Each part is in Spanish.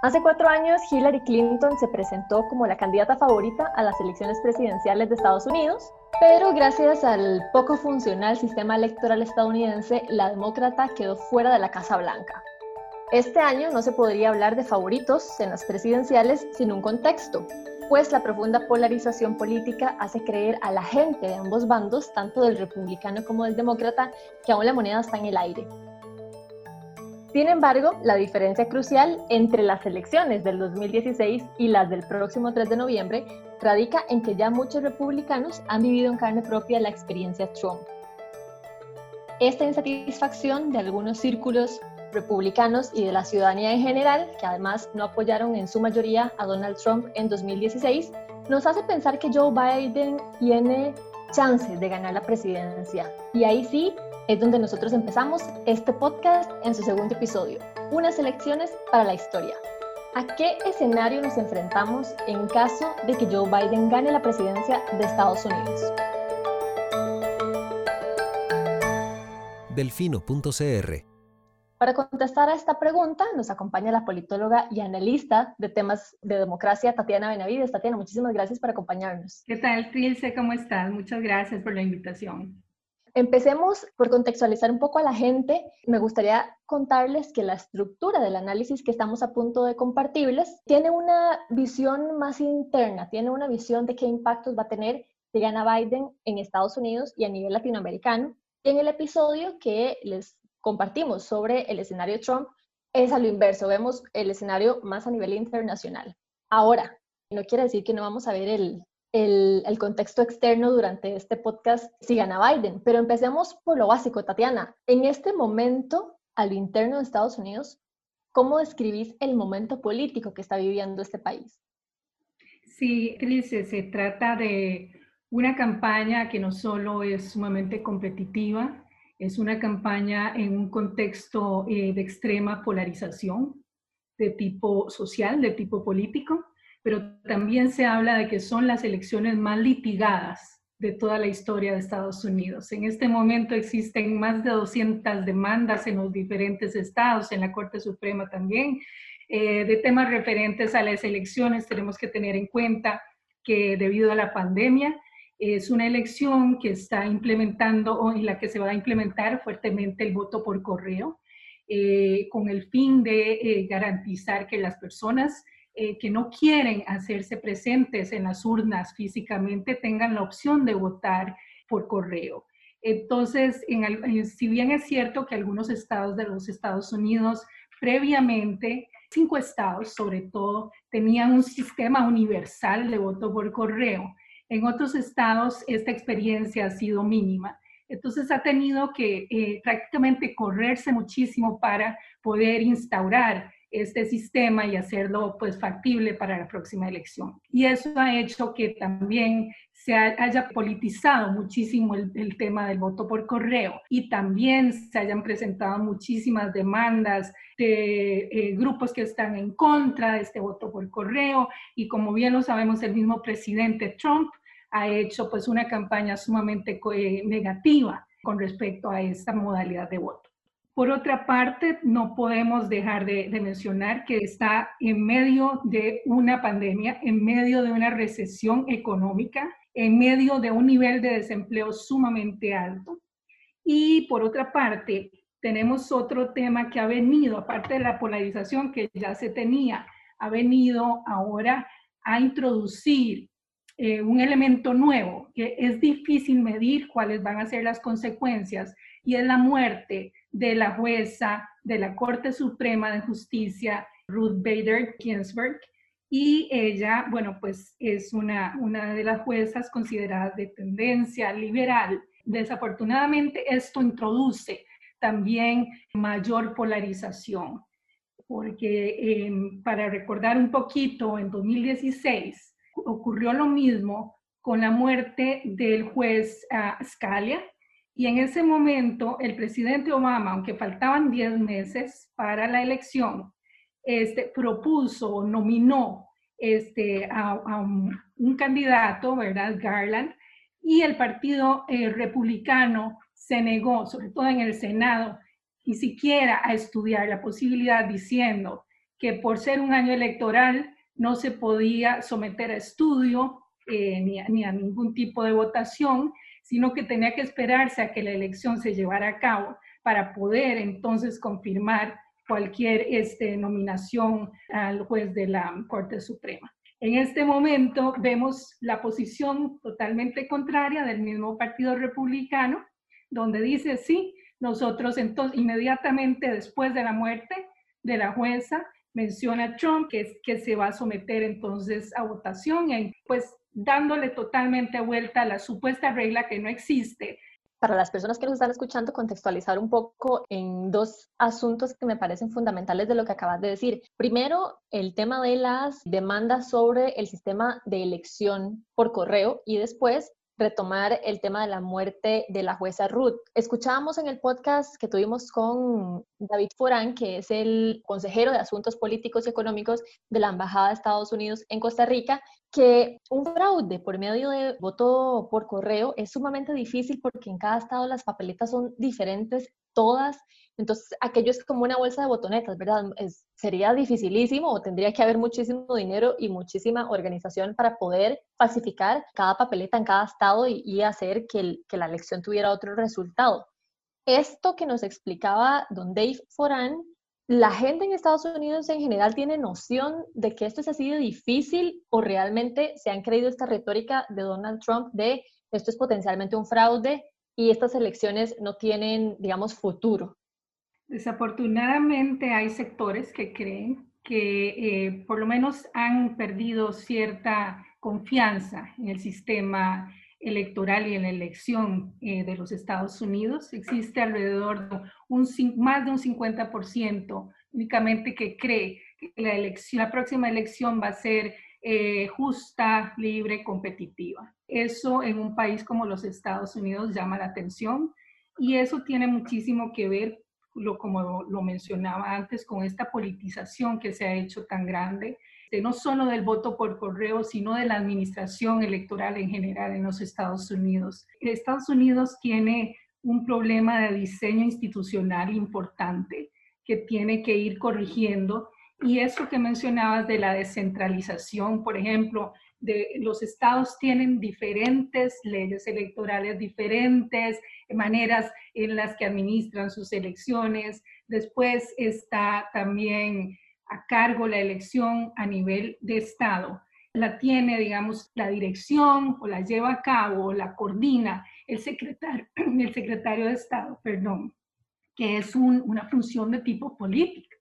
Hace cuatro años, Hillary Clinton se presentó como la candidata favorita a las elecciones presidenciales de Estados Unidos, pero gracias al poco funcional sistema electoral estadounidense, la demócrata quedó fuera de la Casa Blanca. Este año no se podría hablar de favoritos en las presidenciales sin un contexto, pues la profunda polarización política hace creer a la gente de ambos bandos, tanto del republicano como del demócrata, que aún la moneda está en el aire. Sin embargo, la diferencia crucial entre las elecciones del 2016 y las del próximo 3 de noviembre radica en que ya muchos republicanos han vivido en carne propia la experiencia Trump. Esta insatisfacción de algunos círculos republicanos y de la ciudadanía en general, que además no apoyaron en su mayoría a Donald Trump en 2016, nos hace pensar que Joe Biden tiene chances de ganar la presidencia. Y ahí sí es donde nosotros empezamos este podcast en su segundo episodio, unas elecciones para la historia. ¿A qué escenario nos enfrentamos en caso de que Joe Biden gane la presidencia de Estados Unidos? Delfino.cr Para contestar a esta pregunta nos acompaña la politóloga y analista de temas de democracia, Tatiana Benavides. Tatiana, muchísimas gracias por acompañarnos. ¿Qué tal, Trilce? ¿Cómo estás? Muchas gracias por la invitación. Empecemos por contextualizar un poco a la gente. Me gustaría contarles que la estructura del análisis que estamos a punto de compartirles tiene una visión más interna, tiene una visión de qué impactos va a tener si gana Biden en Estados Unidos y a nivel latinoamericano. en el episodio que les compartimos sobre el escenario Trump es a lo inverso, vemos el escenario más a nivel internacional. Ahora, no quiere decir que no vamos a ver el, el, contexto externo durante este podcast si gana Biden. Pero empecemos por lo básico, Tatiana. En este momento, al interno de Estados Unidos, ¿cómo describís el momento político que está viviendo este país? Sí, Cris, se trata de una campaña que no solo es sumamente competitiva, es una campaña en un contexto eh, de extrema polarización de tipo social, de tipo político, pero también se habla de que son las elecciones más litigadas de toda la historia de Estados Unidos. En este momento existen más de 200 demandas en los diferentes estados, en la Corte Suprema también, eh, de temas referentes a las elecciones. Tenemos que tener en cuenta que debido a la pandemia, es una elección que está implementando o en la que se va a implementar fuertemente el voto por correo, eh, con el fin de eh, garantizar que las personas eh, que no quieren hacerse presentes en las urnas físicamente tengan la opción de votar por correo. Entonces, en, si bien es cierto que algunos estados de los Estados Unidos previamente, cinco estados sobre todo, tenían un sistema universal de voto por correo, en otros estados esta experiencia ha sido mínima. Entonces ha tenido que eh, prácticamente correrse muchísimo para poder instaurar este sistema y hacerlo pues factible para la próxima elección. Y eso ha hecho que también se haya politizado muchísimo el, tema del voto por correo y también se hayan presentado muchísimas demandas de eh, grupos que están en contra de este voto por correo y como bien lo sabemos el mismo presidente Trump ha hecho pues una campaña sumamente eh, negativa con respecto a esta modalidad de voto. Por otra parte, no podemos dejar de, mencionar que está en medio de una pandemia, en medio de una recesión económica, en medio de un nivel de desempleo sumamente alto. Y por otra parte, tenemos otro tema que ha venido, aparte de la polarización que ya se tenía, ha venido ahora a introducir eh, un elemento nuevo, que es difícil medir cuáles van a ser las consecuencias, y es la muerte de la jueza de la Corte Suprema de Justicia, Ruth Bader Ginsburg, y ella, bueno, pues es una, una de las juezas consideradas de tendencia liberal. Desafortunadamente, esto introduce también mayor polarización, porque em, para recordar un poquito, en 2016 ocurrió lo mismo con la muerte del juez uh, Scalia, y en ese momento, el presidente Obama, aunque faltaban 10 meses para la elección, este, propuso, nominó este, a, un, candidato, ¿verdad? Garland, y el Partido eh, Republicano se negó, sobre todo en el Senado, ni siquiera a estudiar la posibilidad diciendo que por ser un año electoral no se podía someter a estudio eh, ni, ni, a ningún tipo de votación, sino que tenía que esperarse a que la elección se llevara a cabo para poder entonces confirmar cualquier este, nominación al juez de la Corte Suprema. En este momento vemos la posición totalmente contraria del mismo Partido Republicano, donde dice, sí, nosotros entonces inmediatamente después de la muerte de la jueza, menciona Trump que, que se va a someter entonces a votación, y pues dándole totalmente vuelta a la supuesta regla que no existe para las personas que nos están escuchando, contextualizar un poco en dos asuntos que me parecen fundamentales de lo que acabas de decir. Primero, el tema de las demandas sobre el sistema de elección por correo y después retomar el tema de la muerte de la jueza Ruth. Escuchábamos en el podcast que tuvimos con David Forán, que es el consejero de Asuntos Políticos y Económicos de la Embajada de Estados Unidos en Costa Rica, que un fraude por medio de voto por correo es sumamente difícil porque en cada estado las papeletas son diferentes, todas entonces, aquello es como una bolsa de botonetas, ¿verdad? sería dificilísimo o tendría que haber muchísimo dinero y muchísima organización para poder falsificar cada papeleta en cada estado y, hacer que, que, la elección tuviera otro resultado. Esto que nos explicaba don Dave Foran, la gente en Estados Unidos en general tiene noción de que esto es así de difícil o realmente se han creído esta retórica de Donald Trump de esto es potencialmente un fraude y estas elecciones no tienen, digamos, futuro. Desafortunadamente hay sectores que creen que eh, por lo menos han perdido cierta confianza en el sistema electoral y en la elección eh, de los Estados Unidos. Existe alrededor de un, más de un 50% únicamente que cree que la, elección, la próxima elección va a ser eh, justa, libre, competitiva. Eso en un país como los Estados Unidos llama la atención y eso tiene muchísimo que ver lo, como lo mencionaba antes, con esta politización que se ha hecho tan grande, no solo del voto por correo, sino de la administración electoral en general en los Estados Unidos. Estados Unidos tiene un problema de diseño institucional importante que tiene que ir corrigiendo. Y eso que mencionabas de la descentralización, por ejemplo, de los estados tienen diferentes leyes electorales, diferentes maneras en las que administran sus elecciones. Después está también a cargo la elección a nivel de estado. La tiene, digamos, la dirección o la lleva a cabo o la coordina el secretario, de Estado, perdón, que es una función de tipo político.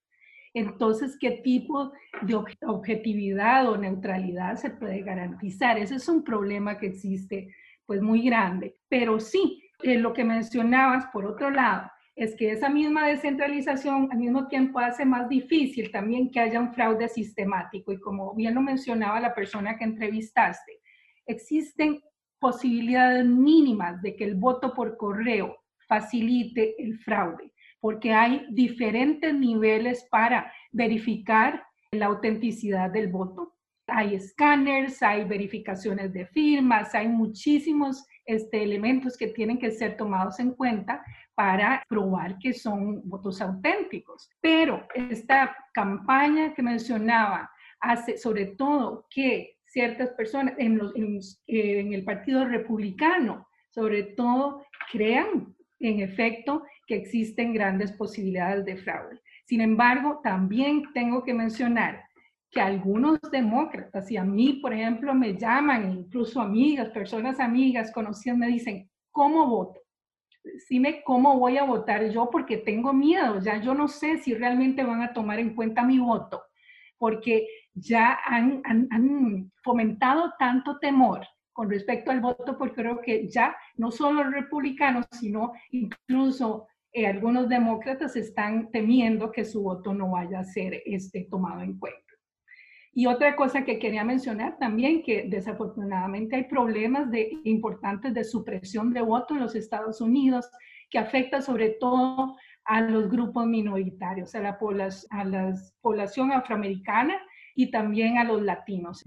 Entonces, ¿qué tipo de objetividad o neutralidad se puede garantizar? Ese es un problema que existe, pues muy grande. Pero sí, eh, lo que mencionabas, por otro lado, es que esa misma descentralización al mismo tiempo hace más difícil también que haya un fraude sistemático. Y como bien lo mencionaba la persona que entrevistaste, existen posibilidades mínimas de que el voto por correo facilite el fraude porque hay diferentes niveles para verificar la autenticidad del voto. Hay escáneres, hay verificaciones de firmas, hay muchísimos este, elementos que tienen que ser tomados en cuenta para probar que son votos auténticos. Pero esta campaña que mencionaba hace sobre todo que ciertas personas en, en el Partido Republicano, sobre todo, crean en efecto que existen grandes posibilidades de fraude. Sin embargo, también tengo que mencionar que algunos demócratas, y a mí, por ejemplo, me llaman, incluso amigas, personas amigas conocidas, me dicen, ¿cómo voto? Dime cómo voy a votar yo porque tengo miedo, ya yo no sé si realmente van a tomar en cuenta mi voto, porque ya han, han fomentado tanto temor con respecto al voto, porque creo que ya no solo los republicanos, sino incluso eh, algunos demócratas están temiendo que su voto no vaya a ser este, tomado en cuenta. Y otra cosa que quería mencionar también, que desafortunadamente hay problemas de, importantes de supresión de voto en los Estados Unidos, que afecta sobre todo a los grupos minoritarios, a la, a la población afroamericana y también a los latinos.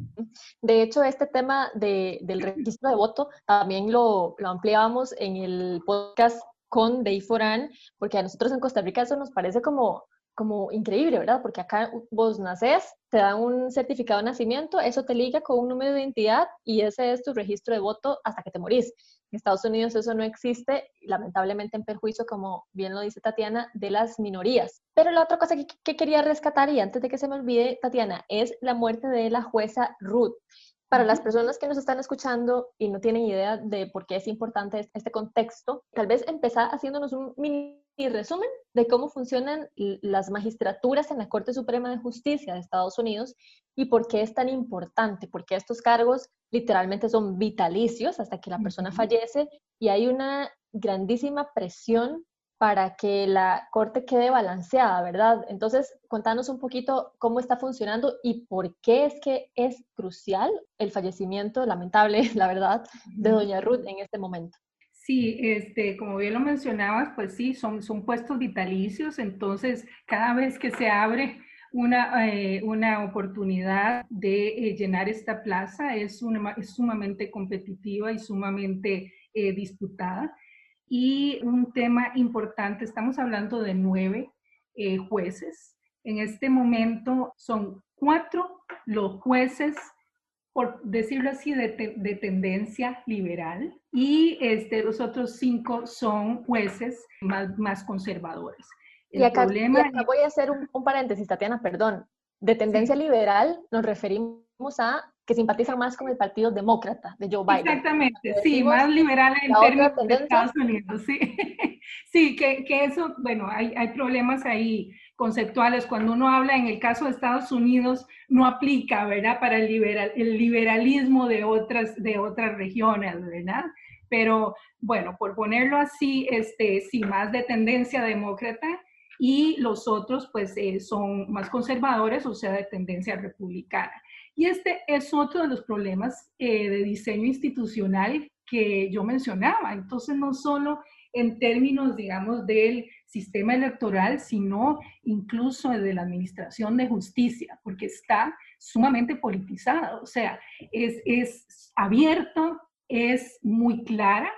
De hecho, este tema de, del registro de voto también lo, lo ampliábamos en el podcast con Day Foran, porque a nosotros en Costa Rica eso nos parece como, como increíble, ¿verdad? Porque acá vos nacés, te dan un certificado de nacimiento, eso te liga con un número de identidad y ese es tu registro de voto hasta que te morís. En Estados Unidos eso no existe, lamentablemente en perjuicio, como bien lo dice Tatiana, de las minorías. Pero la otra cosa que, que quería rescatar, y antes de que se me olvide, Tatiana, es la muerte de la jueza Ruth. Para las personas que nos están escuchando y no tienen idea de por qué es importante este contexto, tal vez empezar haciéndonos un mini resumen de cómo funcionan las magistraturas en la Corte Suprema de Justicia de Estados Unidos y por qué es tan importante, porque estos cargos literalmente son vitalicios hasta que la persona fallece y hay una grandísima presión para que la corte quede balanceada, ¿verdad? Entonces, contanos un poquito cómo está funcionando y por qué es que es crucial el fallecimiento lamentable, la verdad, de doña Ruth en este momento. Sí, este, como bien lo mencionabas, pues sí, son, son puestos vitalicios, entonces cada vez que se abre una, eh, una oportunidad de eh, llenar esta plaza es, una, es sumamente competitiva y sumamente eh, disputada. Y un tema importante, estamos hablando de nueve jueces. En este momento son cuatro los jueces, por decirlo así, de, de tendencia liberal y este, los otros cinco son jueces más, más conservadores. El y, acá, problema voy a hacer un, un, paréntesis, Tatiana, perdón. De tendencia liberal nos referimos a que simpatizan más con el Partido Demócrata de Joe Biden. Exactamente, sí, más liberal en términos de Estados Unidos, sí. sí, que, que, eso, bueno, hay, hay problemas ahí conceptuales. Cuando uno habla en el caso de Estados Unidos, no aplica, ¿verdad? Para el, liberal, el liberalismo de otras, de otras regiones, ¿verdad? Pero bueno, por ponerlo así, este, sí, más de tendencia demócrata y los otros pues eh, son más conservadores, o sea, de tendencia republicana. Y este es otro de los problemas eh, de diseño institucional que yo mencionaba. Entonces, no solo en términos, digamos, del sistema electoral, sino incluso de la administración de justicia, porque está sumamente politizado, o sea, es, es abierto, es muy clara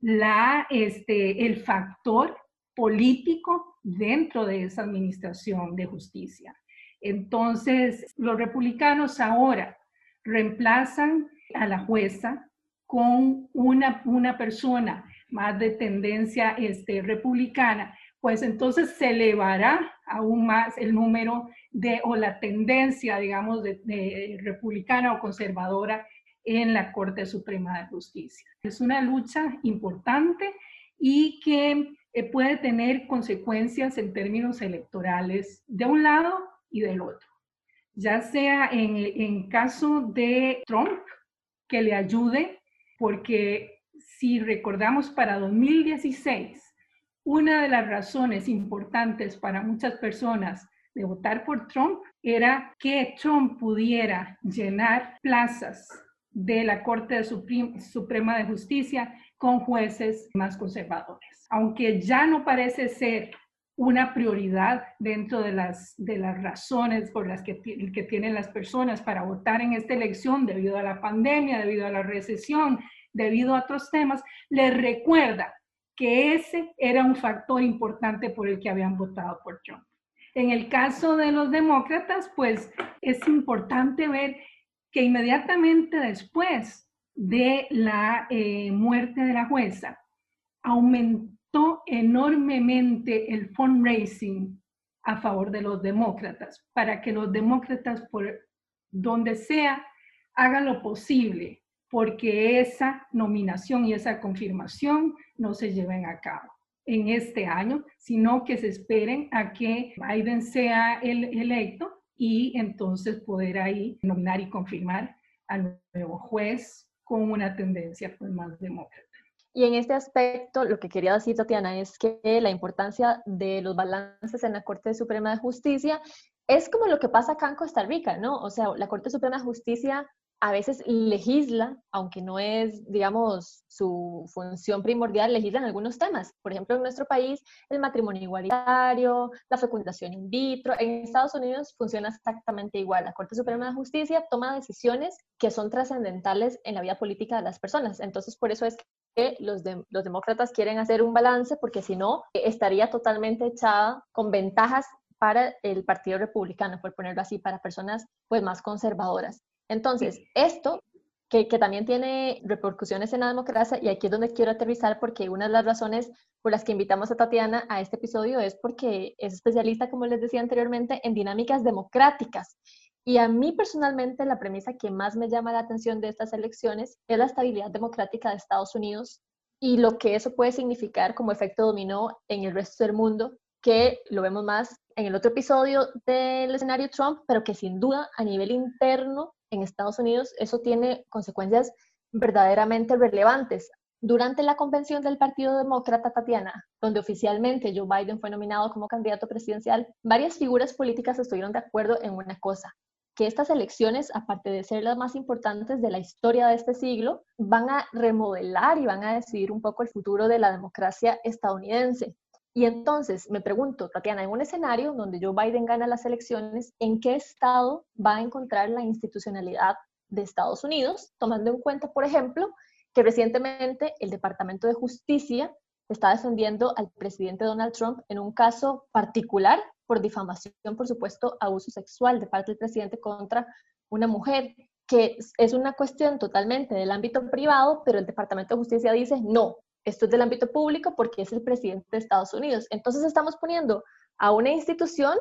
la, este, el factor político dentro de esa administración de justicia. Entonces, los republicanos ahora reemplazan a la jueza con una, una persona más de tendencia este, republicana, pues entonces se elevará aún más el número de, o la tendencia, digamos, de, republicana o conservadora en la Corte Suprema de Justicia. Es una lucha importante y que eh, puede tener consecuencias en términos electorales de un lado y del otro. Ya sea en, en caso de Trump, que le ayude, porque si recordamos para 2016, una de las razones importantes para muchas personas de votar por Trump era que Trump pudiera llenar plazas de la Corte Suprema de Justicia con jueces más conservadores. Aunque ya no parece ser una prioridad dentro de las, de las razones por las que, que tienen las personas para votar en esta elección debido a la pandemia, debido a la recesión, debido a otros temas, les recuerda que ese era un factor importante por el que habían votado por Trump. En el caso de los demócratas, pues es importante ver que inmediatamente después de la eh, muerte de la jueza, aumentó enormemente el fundraising a favor de los demócratas, para que los demócratas, por donde sea, hagan lo posible porque esa nominación y esa confirmación no se lleven a cabo en este año, sino que se esperen a que Biden sea el electo y entonces poder ahí nominar y confirmar al nuevo juez con una tendencia pues, más demócrata. Y en este aspecto, lo que quería decir, Tatiana, es que la importancia de los balances en la Corte Suprema de Justicia es como lo que pasa acá en Costa Rica, ¿no? O sea, la Corte Suprema de Justicia a veces legisla, aunque no es, digamos, su función primordial, legisla en algunos temas. Por ejemplo, en nuestro país, el matrimonio igualitario, la fecundación in vitro. En Estados Unidos funciona exactamente igual. La Corte Suprema de Justicia toma decisiones que son trascendentales en la vida política de las personas. Entonces, por eso es que los, los demócratas quieren hacer un balance, porque si no, estaría totalmente echada con ventajas para el Partido Republicano, por ponerlo así, para personas pues más conservadoras. Entonces, esto que, que, también tiene repercusiones en la democracia y aquí es donde quiero aterrizar porque una de las razones por las que invitamos a Tatiana a este episodio es porque es especialista, como les decía anteriormente, en dinámicas democráticas. Y a mí personalmente la premisa que más me llama la atención de estas elecciones es la estabilidad democrática de Estados Unidos y lo que eso puede significar como efecto dominó en el resto del mundo, que lo vemos más en el otro episodio del escenario Trump, pero que sin duda a nivel interno en Estados Unidos eso tiene consecuencias verdaderamente relevantes. Durante la convención del Partido Demócrata, Tatiana, donde oficialmente Joe Biden fue nominado como candidato presidencial, varias figuras políticas estuvieron de acuerdo en una cosa, que estas elecciones, aparte de ser las más importantes de la historia de este siglo, van a remodelar y van a decidir un poco el futuro de la democracia estadounidense. Y entonces me pregunto, Tatiana, en un escenario donde Joe Biden gana las elecciones, ¿en qué estado va a encontrar la institucionalidad de Estados Unidos, tomando en cuenta, por ejemplo, que recientemente el Departamento de Justicia está defendiendo al presidente Donald Trump en un caso particular por difamación, por supuesto, abuso sexual de parte del presidente contra una mujer, que es una cuestión totalmente del ámbito privado, pero el Departamento de Justicia dice, no, esto es del ámbito público porque es el presidente de Estados Unidos. Entonces estamos poniendo a una institución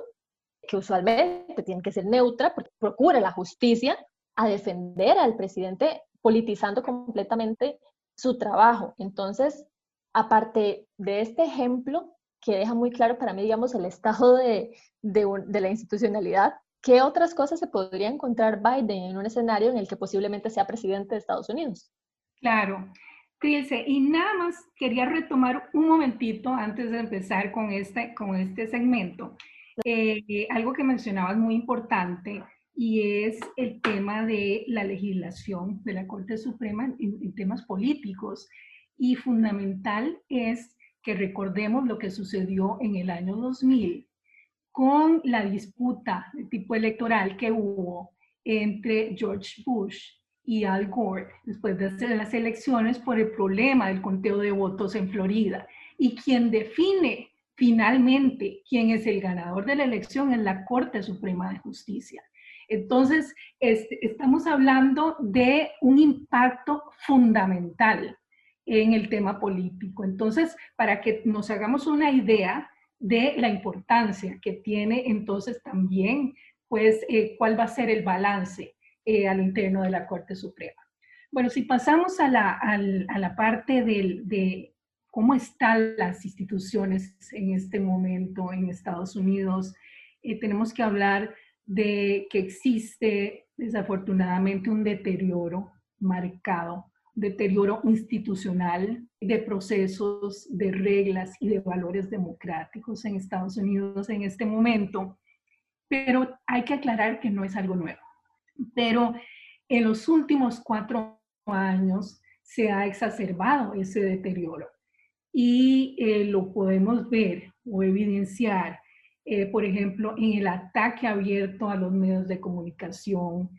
que usualmente tiene que ser neutra, porque procura la justicia, a defender al presidente politizando completamente su trabajo. Entonces, aparte de este ejemplo que deja muy claro para mí, digamos, el estado de, de, la institucionalidad, ¿qué otras cosas se podría encontrar Biden en un escenario en el que posiblemente sea presidente de Estados Unidos? Claro. Y nada más quería retomar un momentito antes de empezar con este, con este segmento. Eh, algo que mencionabas muy importante y es el tema de la legislación de la Corte Suprema en, temas políticos. Y fundamental es que recordemos lo que sucedió en el año 2000 con la disputa de tipo electoral que hubo entre George Bush y Al Gore después de las elecciones por el problema del conteo de votos en Florida. Y quien define finalmente quién es el ganador de la elección es la Corte Suprema de Justicia. Entonces, este, estamos hablando de un impacto fundamental en el tema político. Entonces, para que nos hagamos una idea de la importancia que tiene entonces también, pues, eh, cuál va a ser el balance eh, al interno de la Corte Suprema. Bueno, si pasamos a la, parte de cómo están las instituciones en este momento en Estados Unidos, eh, tenemos que hablar de que existe desafortunadamente un deterioro marcado, deterioro institucional de procesos, de reglas y de valores democráticos en Estados Unidos en este momento. Pero hay que aclarar que no es algo nuevo. Pero en los últimos cuatro años se ha exacerbado ese deterioro y eh, lo podemos ver o evidenciar eh, por ejemplo, en el ataque abierto a los medios de comunicación,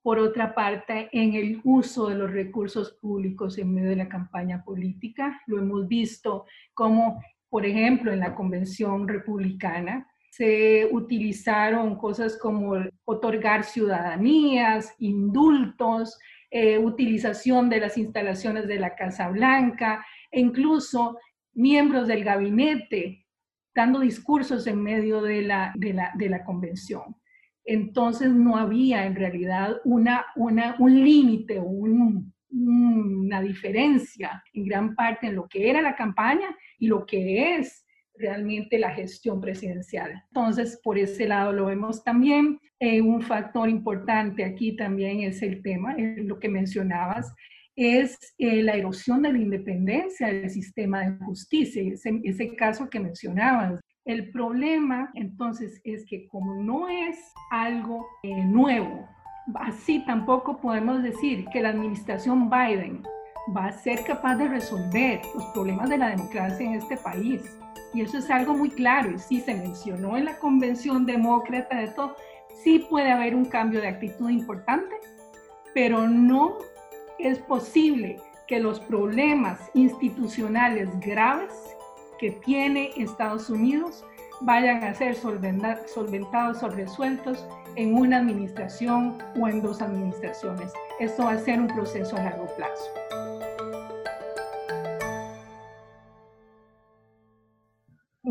por otra parte, en el uso de los recursos públicos en medio de la campaña política. Lo hemos visto como, por ejemplo, en la convención republicana, se utilizaron cosas como otorgar ciudadanías, indultos, eh, utilización de las instalaciones de la Casa Blanca e incluso miembros del gabinete dando discursos en medio de la, de la, convención. Entonces no había en realidad una, una, un límite, un, una diferencia en gran parte en lo que era la campaña y lo que es realmente la gestión presidencial. Entonces, por ese lado lo vemos también. Eh, un factor importante aquí también es el tema, lo que mencionabas, es eh, la erosión de la independencia del sistema de justicia, ese, ese caso que mencionabas. El problema entonces es que como no es algo eh, nuevo, así tampoco podemos decir que la administración Biden va a ser capaz de resolver los problemas de la democracia en este país. Y eso es algo muy claro, y sí se mencionó en la convención demócrata de todo, sí puede haber un cambio de actitud importante, pero no es posible que los problemas institucionales graves que tiene Estados Unidos vayan a ser solventados o resueltos en una administración o en dos administraciones. Esto va a ser un proceso a largo plazo.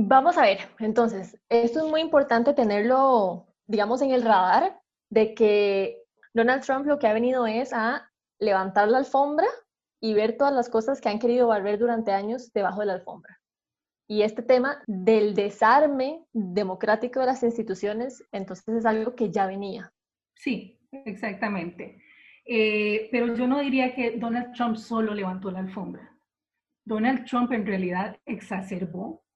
Vamos a ver, entonces, esto es muy importante tenerlo, digamos, en el radar de que Donald Trump lo que ha venido es a levantar la alfombra y ver todas las cosas que han querido barrer durante años debajo de la alfombra. Y este tema del desarme democrático de las instituciones, entonces es algo que ya venía. Sí, exactamente. Eh, pero yo no diría que Donald Trump solo levantó la alfombra. Donald Trump en realidad exacerbó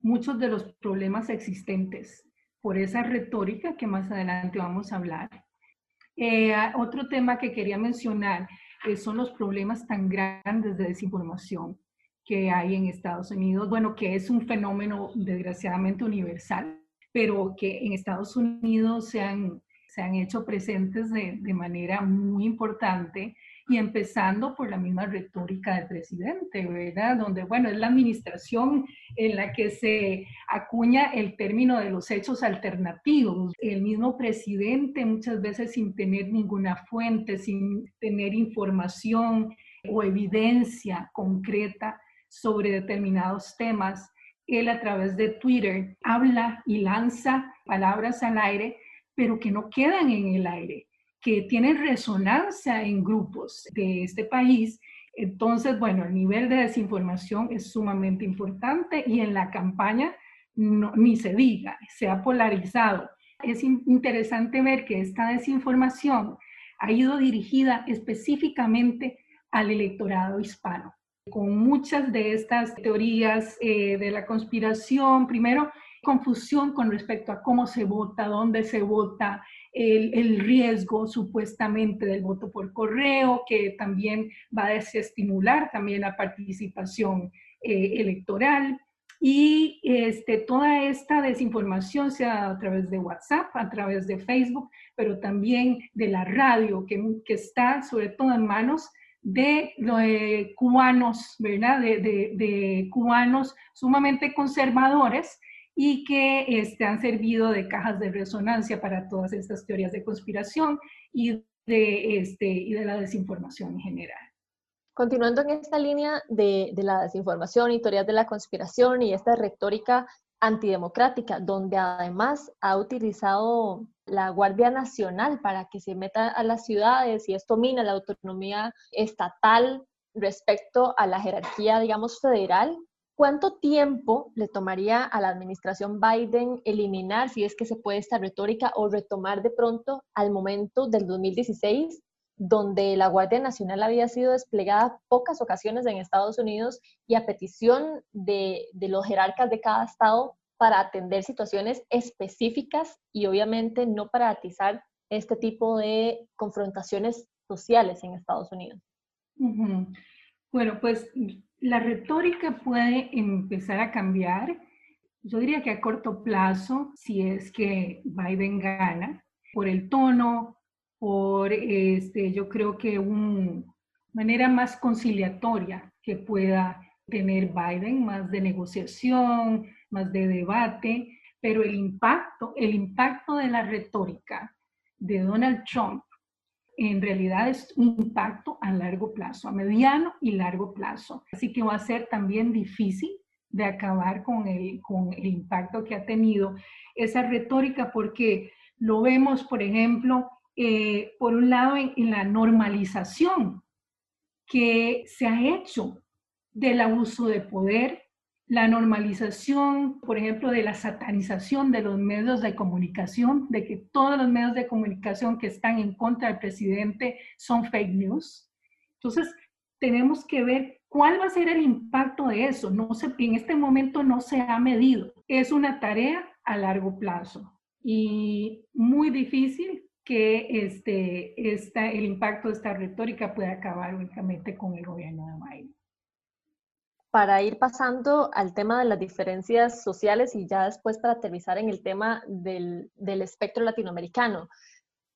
muchos de los problemas existentes por esa retórica que más adelante vamos a hablar. Eh, otro tema que quería mencionar eh, son los problemas tan grandes de desinformación que hay en Estados Unidos, bueno, que es un fenómeno desgraciadamente universal, pero que en Estados Unidos se han, se han hecho presentes de, de manera muy importante y empezando por la misma retórica del presidente, ¿verdad? Donde, bueno, es la administración en la que se acuña el término de los hechos alternativos. El mismo presidente muchas veces sin tener ninguna fuente, sin tener información o evidencia concreta, sobre determinados temas, él a través de Twitter habla y lanza palabras al aire, pero que no quedan en el aire, que tienen resonancia en grupos de este país. Entonces, bueno, el nivel de desinformación es sumamente importante y en la campaña ni se diga, se ha polarizado. Es interesante ver que esta desinformación ha ido dirigida específicamente al electorado hispano con muchas de estas teorías eh, de la conspiración. Primero, confusión con respecto a cómo se vota, dónde se vota, el, riesgo supuestamente del voto por correo, que también va a desestimular también la participación eh, electoral. Y este, toda esta desinformación sea a través de WhatsApp, a través de Facebook, pero también de la radio, que, que está sobre todo en manos de, cubanos, ¿verdad? De, cubanos sumamente conservadores y que este, han servido de cajas de resonancia para todas estas teorías de conspiración y de, este, y de la desinformación en general. Continuando en esta línea de, de la desinformación y teorías de la conspiración y esta retórica antidemocrática, donde además ha utilizado la Guardia Nacional para que se meta a las ciudades y esto mina la autonomía estatal respecto a la jerarquía, digamos, federal. ¿Cuánto tiempo le tomaría a la administración Biden eliminar, si es que se puede, esta retórica o retomar de pronto al momento del 2016 donde la Guardia Nacional había sido desplegada pocas ocasiones en Estados Unidos y a petición de, los jerarcas de cada estado para atender situaciones específicas y obviamente no para atizar este tipo de confrontaciones sociales en Estados Unidos. Bueno, pues la retórica puede empezar a cambiar. Yo diría que a corto plazo, si es que Biden gana, por el tono, por, este, yo creo que una manera más conciliatoria que pueda tener Biden, más de negociación, más de debate, pero el impacto, el impacto de la retórica de Donald Trump en realidad es un impacto a largo plazo, a mediano y largo plazo. Así que va a ser también difícil de acabar con el, con el impacto que ha tenido esa retórica porque lo vemos, por ejemplo, eh, por un lado, en, la normalización que se ha hecho del abuso de poder, la normalización, por ejemplo, de la satanización de los medios de comunicación, de que todos los medios de comunicación que están en contra del presidente son fake news. Entonces, tenemos que ver cuál va a ser el impacto de eso. No se, en este momento no se ha medido. Es una tarea a largo plazo y muy difícil que este, esta, el impacto de esta retórica puede acabar únicamente con el gobierno de Biden. Para ir pasando al tema de las diferencias sociales y ya después para aterrizar en el tema del, del espectro latinoamericano,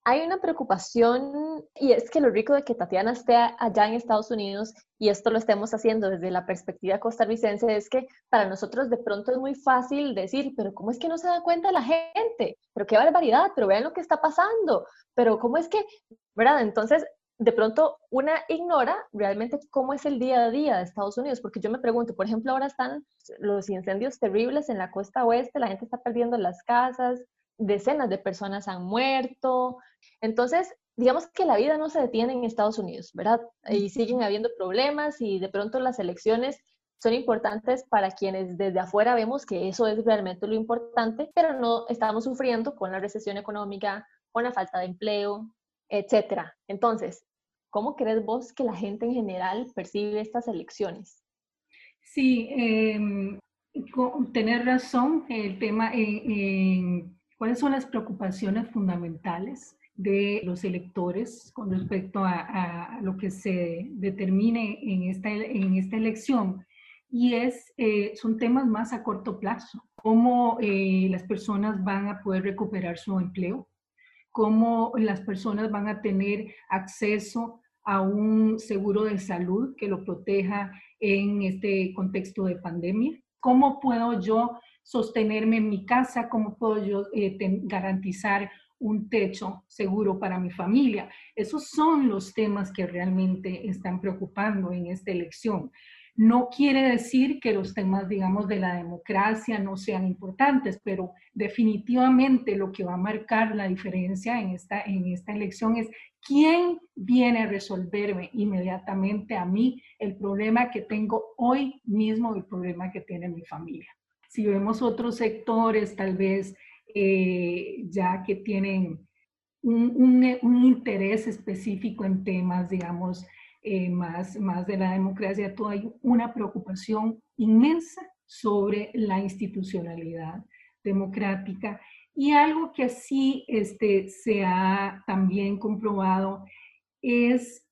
hay una preocupación y es que lo rico de que Tatiana esté allá en Estados Unidos y esto lo estemos haciendo desde la perspectiva costarricense es que para nosotros de pronto es muy fácil decir, pero ¿cómo es que no se da cuenta la gente? Pero qué barbaridad, pero vean lo que está pasando, pero ¿cómo es que, verdad? Entonces, de pronto una ignora realmente cómo es el día a día de Estados Unidos, porque yo me pregunto, por ejemplo, ahora están los incendios terribles en la costa oeste, la gente está perdiendo las casas, decenas de personas han muerto. Entonces, digamos que la vida no se detiene en Estados Unidos, ¿verdad? Y siguen habiendo problemas y de pronto las elecciones son importantes para quienes desde afuera vemos que eso es realmente lo importante, pero no estamos sufriendo con la recesión económica, con la falta de empleo, etcétera. Entonces, ¿cómo crees vos que la gente en general percibe estas elecciones? Sí, eh, tener razón, el tema en ¿Cuáles son las preocupaciones fundamentales de los electores con respecto a, lo que se determine en esta, en esta elección? Y es, eh, son temas más a corto plazo. Cómo eh, las personas van a poder recuperar su empleo, cómo las personas van a tener acceso a un seguro de salud que lo proteja en este contexto de pandemia. ¿Cómo puedo yo sostenerme en mi casa, cómo puedo yo eh, garantizar un techo seguro para mi familia. Esos son los temas que realmente están preocupando en esta elección. No quiere decir que los temas, digamos, de la democracia no sean importantes, pero definitivamente lo que va a marcar la diferencia en esta, en esta elección es quién viene a resolverme inmediatamente a mí el problema que tengo hoy mismo, el problema que tiene mi familia. Si vemos otros sectores, tal vez eh, ya que tienen un, interés específico en temas, digamos, eh, más, más de la democracia, todo hay una preocupación inmensa sobre la institucionalidad democrática. Y algo que así este, se ha también comprobado es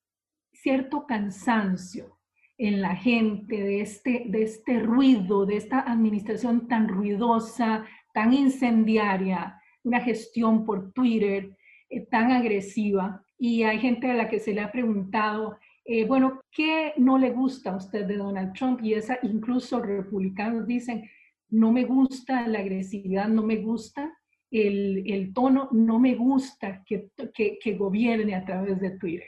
cierto cansancio en la gente, de este, de este ruido, de esta administración tan ruidosa, tan incendiaria, una gestión por Twitter eh, tan agresiva. Y hay gente a la que se le ha preguntado, eh, bueno, ¿qué no le gusta a usted de Donald Trump? Y esa, incluso republicanos dicen, no me gusta la agresividad, no me gusta el, el tono, no me gusta que, que, que gobierne a través de Twitter.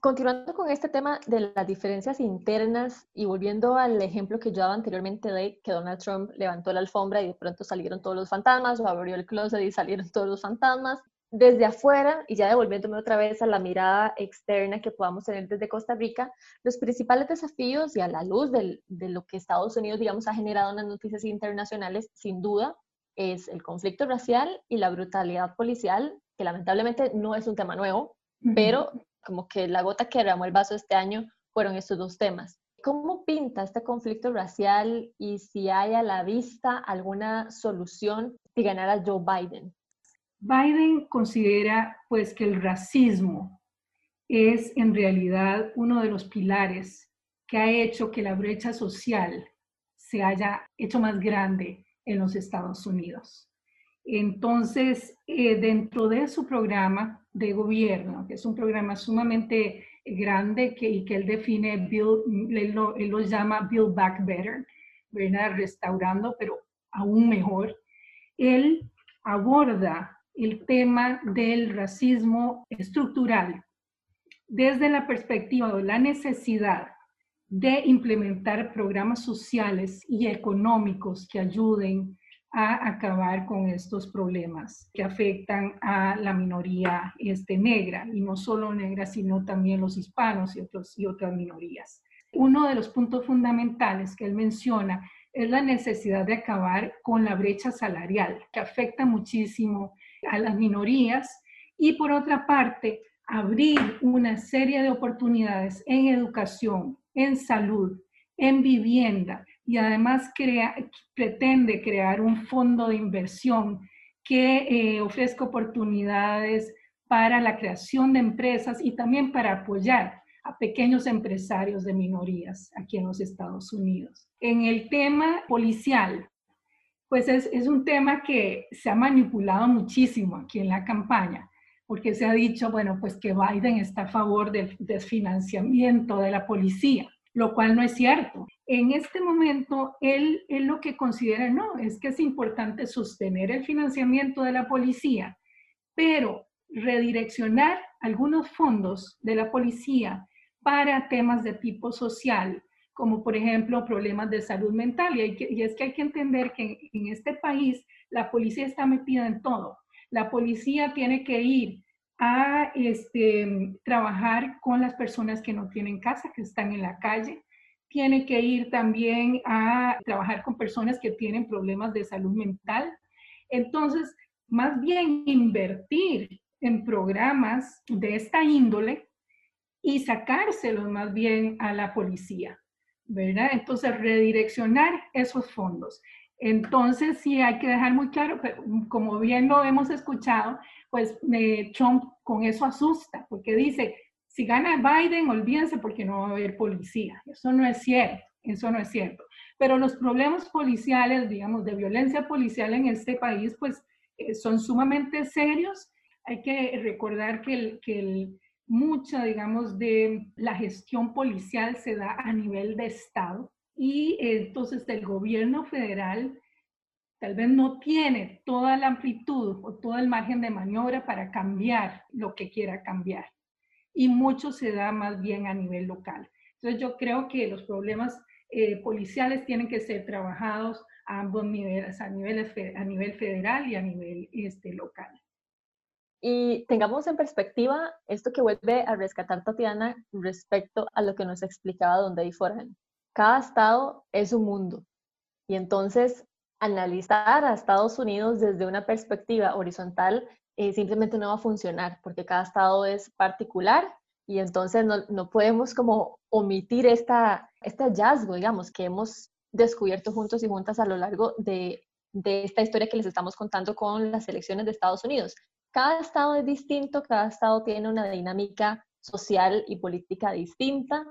Continuando con este tema de las diferencias internas y volviendo al ejemplo que yo daba anteriormente de que Donald Trump levantó la alfombra y de pronto salieron todos los fantasmas o abrió el closet y salieron todos los fantasmas, desde afuera y ya devolviéndome otra vez a la mirada externa que podamos tener desde Costa Rica, los principales desafíos y a la luz de lo que Estados Unidos, digamos, ha generado en las noticias internacionales, sin duda, es el conflicto racial y la brutalidad policial, que lamentablemente no es un tema nuevo, pero como que la gota que derramó el vaso este año fueron estos dos temas. ¿Cómo pinta este conflicto racial y si hay a la vista alguna solución si ganara Joe Biden? Biden considera pues que el racismo es en realidad uno de los pilares que ha hecho que la brecha social se haya hecho más grande en los Estados Unidos. Entonces, eh, dentro de su programa de gobierno, que es un programa sumamente grande que, y que él define, build, él, lo, llama Build Back Better, ¿verdad? restaurando, pero aún mejor, él aborda el tema del racismo estructural desde la perspectiva de la necesidad de implementar programas sociales y económicos que ayuden a acabar con estos problemas que afectan a la minoría este, negra, y no solo negra, sino también los hispanos y, otros, y otras minorías. Uno de los puntos fundamentales que él menciona es la necesidad de acabar con la brecha salarial, que afecta muchísimo a las minorías, y por otra parte, abrir una serie de oportunidades en educación, en salud, en vivienda, y además pretende crear un fondo de inversión que eh, ofrezca oportunidades para la creación de empresas y también para apoyar a pequeños empresarios de minorías aquí en los Estados Unidos. En el tema policial, pues es, un tema que se ha manipulado muchísimo aquí en la campaña, porque se ha dicho, bueno, pues que Biden está a favor del desfinanciamiento de la policía, lo cual no es cierto. En este momento, él, él lo que considera, no, es que es importante sostener el financiamiento de la policía, pero redireccionar algunos fondos de la policía para temas de tipo social, como por ejemplo problemas de salud mental. Y, y es que hay que entender que en, este país la policía está metida en todo. La policía tiene que ir a este, trabajar con las personas que no tienen casa, que están en la calle. Tiene que ir también a trabajar con personas que tienen problemas de salud mental. Entonces, más bien invertir en programas de esta índole y sacárselos más bien a la policía, ¿verdad? Entonces, redireccionar esos fondos. Entonces, sí hay que dejar muy claro, como bien lo hemos escuchado, pues Trump con eso asusta, porque dice, si gana Biden, olvídense porque no va a haber policía. Eso no es cierto, eso no es cierto. Pero los problemas policiales, digamos, de violencia policial en este país, pues eh, son sumamente serios. Hay que recordar que, el, que el, mucha, digamos, de la gestión policial se da a nivel de Estado y entonces el gobierno federal tal vez no tiene toda la amplitud o todo el margen de maniobra para cambiar lo que quiera cambiar. Y mucho se da más bien a nivel local. Entonces yo creo que los problemas eh, policiales tienen que ser trabajados a ambos niveles, a nivel, a nivel federal y a nivel este, local. Y tengamos en perspectiva esto que vuelve a rescatar Tatiana respecto a lo que nos explicaba Don Dave Forhan. Cada estado es un mundo y entonces analizar a Estados Unidos desde una perspectiva horizontal eh, simplemente no va a funcionar porque cada estado es particular y entonces no, no podemos como omitir esta, este hallazgo, digamos, que hemos descubierto juntos y juntas a lo largo de, de esta historia que les estamos contando con las elecciones de Estados Unidos cada estado es distinto, cada estado tiene una dinámica social y política distinta.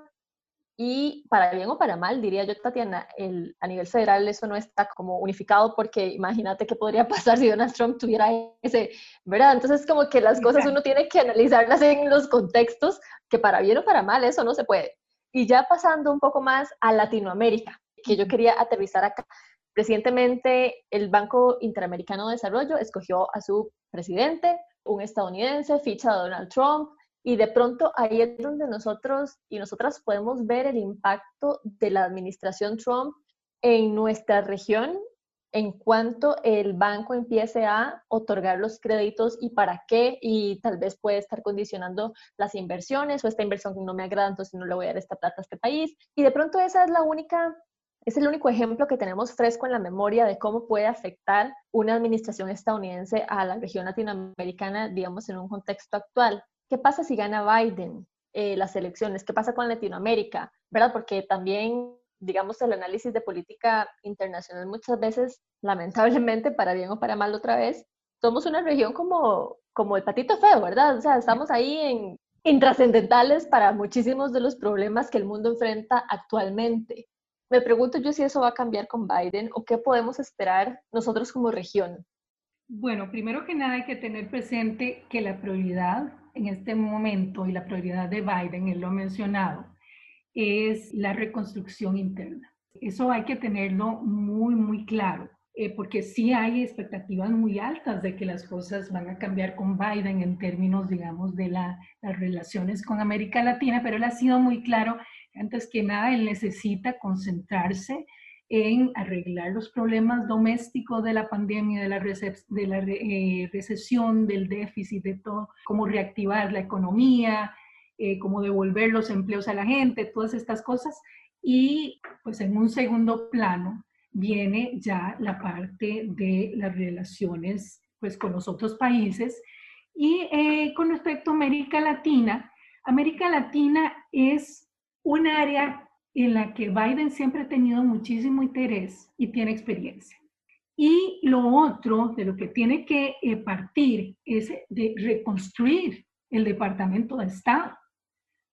Y para bien o para mal, diría yo, Tatiana, el, a nivel federal eso no está como unificado porque imagínate qué podría pasar si Donald Trump tuviera ese, ¿verdad? Entonces como que las cosas uno tiene que analizarlas en los contextos, que para bien o para mal eso no se puede. Y ya pasando un poco más a Latinoamérica, que yo quería aterrizar acá. Recientemente, el Banco Interamericano de Desarrollo escogió a su presidente, un estadounidense, ficha Donald Trump, y de pronto ahí es donde nosotros y nosotras podemos ver el impacto de la administración Trump en nuestra región en cuanto el banco empiece a otorgar los créditos y para qué, y tal vez puede estar condicionando las inversiones o esta inversión no me agrada, entonces no le voy a dar esta plata a este país. Y de pronto esa es la única es el único ejemplo que tenemos fresco en la memoria de cómo puede afectar una administración estadounidense a la región latinoamericana, digamos, en un contexto actual. ¿Qué pasa si gana Biden eh, las elecciones? ¿Qué pasa con Latinoamérica? ¿Verdad? Porque también, digamos, el análisis de política internacional muchas veces, lamentablemente, para bien o para mal otra vez, somos una región como, como el patito feo, ¿verdad? O sea, estamos ahí en intrascendentales para muchísimos de los problemas que el mundo enfrenta actualmente. Me pregunto yo si eso va a cambiar con Biden o qué podemos esperar nosotros como región. Bueno, primero que nada hay que tener presente que la prioridad en este momento y la prioridad de Biden, él lo ha mencionado, es la reconstrucción interna. Eso hay que tenerlo muy, muy claro, eh, porque sí hay expectativas muy altas de que las cosas van a cambiar con Biden en términos, digamos, de las relaciones con América Latina, pero él ha sido muy claro antes que nada, él necesita concentrarse en arreglar los problemas domésticos de la pandemia, de la, de la eh, recesión, del déficit, de todo, cómo reactivar la economía, eh, cómo devolver los empleos a la gente, todas estas cosas. Y pues en un segundo plano viene ya la parte de las relaciones pues con los otros países. Y eh, con respecto a América Latina, América Latina es un área en la que Biden siempre ha tenido muchísimo interés y tiene experiencia. Y lo otro de lo que tiene que eh, partir es de reconstruir el Departamento de Estado,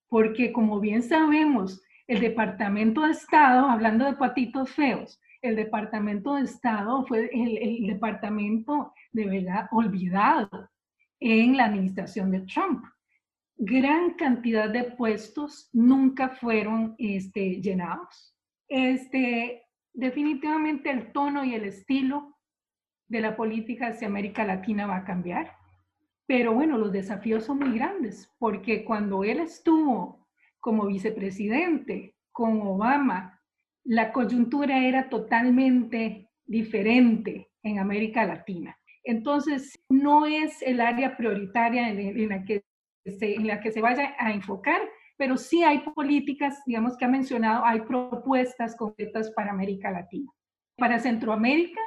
porque como bien sabemos, el Departamento de Estado, hablando de patitos feos, el Departamento de Estado fue el, el departamento de verdad olvidado en la administración de Trump. Gran cantidad de puestos nunca fueron este, llenados. Este, definitivamente el tono y el estilo de la política hacia América Latina va a cambiar. Pero bueno, los desafíos son muy grandes, porque cuando él estuvo como vicepresidente con Obama, la coyuntura era totalmente diferente en América Latina. Entonces, no es el área prioritaria en, la, que se, en la que se vaya a enfocar, pero sí hay políticas, digamos que ha mencionado, hay propuestas concretas para América Latina. Para Centroamérica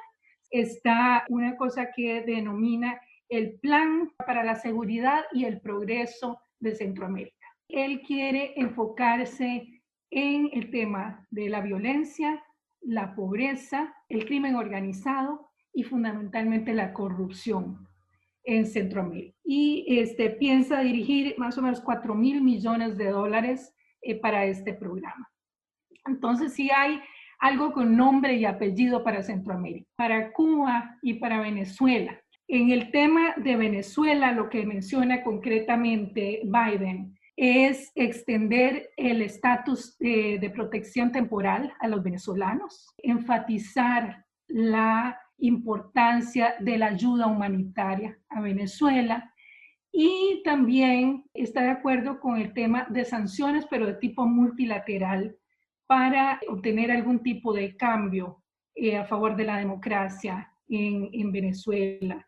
está una cosa que denomina el Plan para la Seguridad y el Progreso de Centroamérica. Él quiere enfocarse en el tema de la violencia, la pobreza, el crimen organizado y fundamentalmente la corrupción en Centroamérica. Y este, piensa dirigir más o menos 4 mil millones de dólares eh, para este programa. Entonces, sí hay algo con nombre y apellido para Centroamérica, para Cuba y para Venezuela. En el tema de Venezuela, lo que menciona concretamente Biden es extender el estatus de, de protección temporal a los venezolanos, enfatizar la importancia de la ayuda humanitaria a Venezuela y también está de acuerdo con el tema de sanciones, pero de tipo multilateral, para obtener algún tipo de cambio eh, a favor de la democracia en, en Venezuela.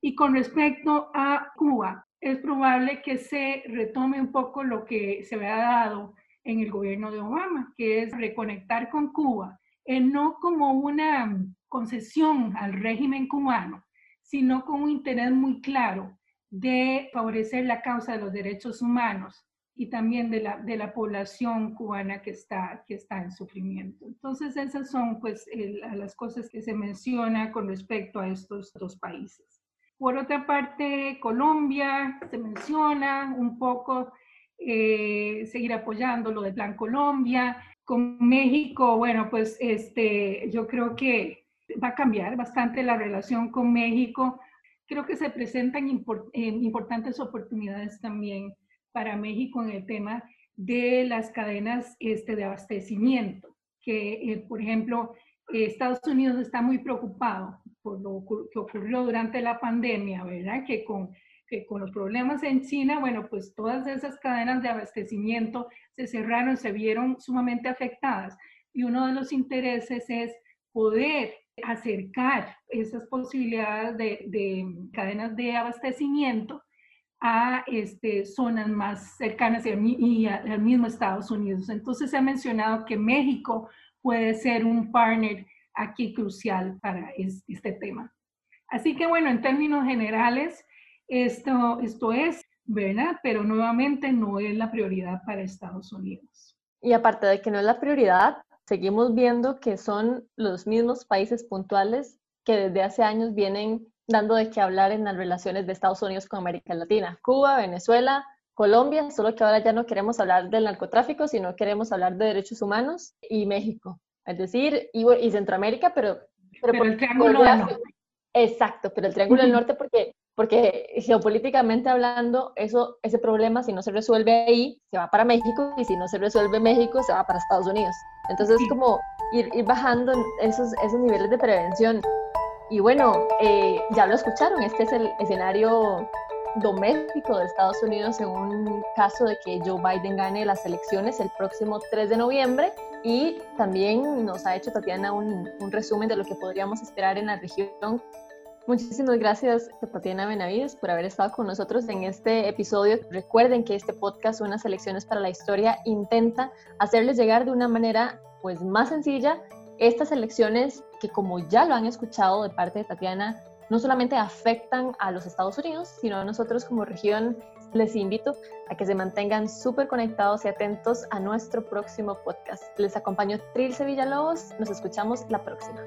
Y con respecto a Cuba, es probable que se retome un poco lo que se había dado en el gobierno de Obama, que es reconectar con Cuba, eh, no como una concesión al régimen cubano, sino con un interés muy claro de favorecer la causa de los derechos humanos y también de la, de la población cubana que está, que está en sufrimiento. Entonces, esas son pues las cosas que se menciona con respecto a estos dos países. Por otra parte, Colombia se menciona un poco eh, seguir apoyando lo de Plan Colombia. Con México, bueno, pues este, yo creo que va a cambiar bastante la relación con México. Creo que se presentan importantes oportunidades también para México en el tema de las cadenas este, de abastecimiento, que eh, por ejemplo Estados Unidos está muy preocupado por lo que ocurrió durante la pandemia, ¿verdad? Que con, que con los problemas en China, bueno, pues todas esas cadenas de abastecimiento se cerraron, se vieron sumamente afectadas. Y uno de los intereses es poder acercar esas posibilidades de, cadenas de abastecimiento a este, zonas más cercanas y, al mismo Estados Unidos. Entonces se ha mencionado que México puede ser un partner aquí crucial para este tema. Así que bueno, en términos generales, esto, esto es, ¿verdad? Pero nuevamente no es la prioridad para Estados Unidos. Y aparte de que no es la prioridad, seguimos viendo que son los mismos países puntuales que desde hace años vienen dando de qué hablar en las relaciones de Estados Unidos con América Latina. Cuba, Venezuela, Colombia, solo que ahora ya no queremos hablar del narcotráfico, sino queremos hablar de derechos humanos y México. Es decir, y, y Centroamérica, pero... Pero, el Triángulo del Norte. Exacto, pero el Triángulo del Norte porque, porque geopolíticamente hablando, eso, ese problema si no se resuelve ahí, se va para México y si no se resuelve México, se va para Estados Unidos. Entonces es como ir, ir, bajando esos, esos niveles de prevención. Y bueno, eh, ya lo escucharon, este es el escenario doméstico de Estados Unidos en un caso de que Joe Biden gane las elecciones el próximo 3 de noviembre y también nos ha hecho Tatiana un, un resumen de lo que podríamos esperar en la región. Muchísimas gracias Tatiana Benavides por haber estado con nosotros en este episodio. Recuerden que este podcast, Unas elecciones para la historia, intenta hacerles llegar de una manera pues más sencilla estas elecciones que como ya lo han escuchado de parte de Tatiana, no solamente afectan a los Estados Unidos, sino a nosotros como región. Les invito a que se mantengan súper conectados y atentos a nuestro próximo podcast. Les acompaño Trilce Villalobos. Nos escuchamos la próxima.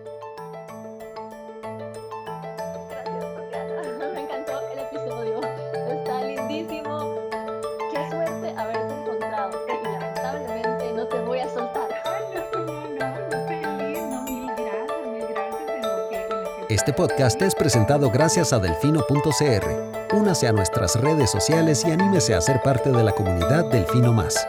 Este podcast es presentado gracias a delfino.cr. Únase a nuestras redes sociales y anímese a ser parte de la comunidad Delfino Más.